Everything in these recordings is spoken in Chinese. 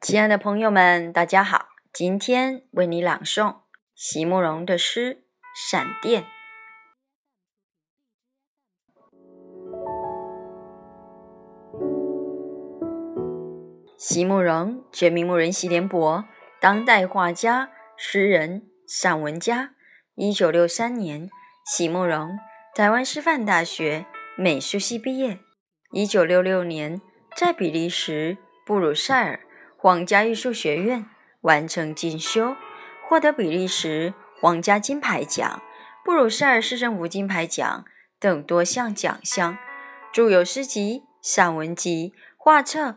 亲爱的朋友们，大家好！今天为你朗诵席慕容的诗《闪电》。席慕容，全名慕人席联博，当代画家、诗人、散文家。一九六三年，席慕容台湾师范大学美术系毕业。一九六六年，在比利时布鲁塞尔。皇家艺术学院完成进修，获得比利时皇家金牌奖、布鲁塞尔市政府金牌奖等多项奖项，著有诗集、散文集、画册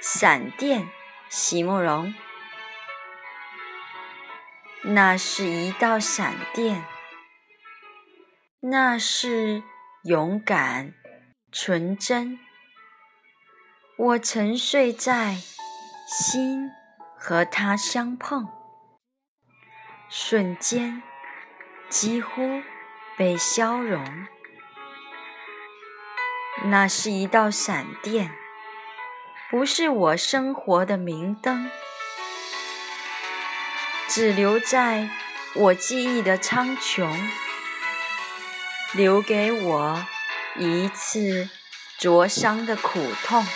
闪电，席慕容。那是一道闪电，那是勇敢、纯真。我沉睡在心和他相碰，瞬间几乎被消融。那是一道闪电，不是我生活的明灯，只留在我记忆的苍穹，留给我一次灼伤的苦痛。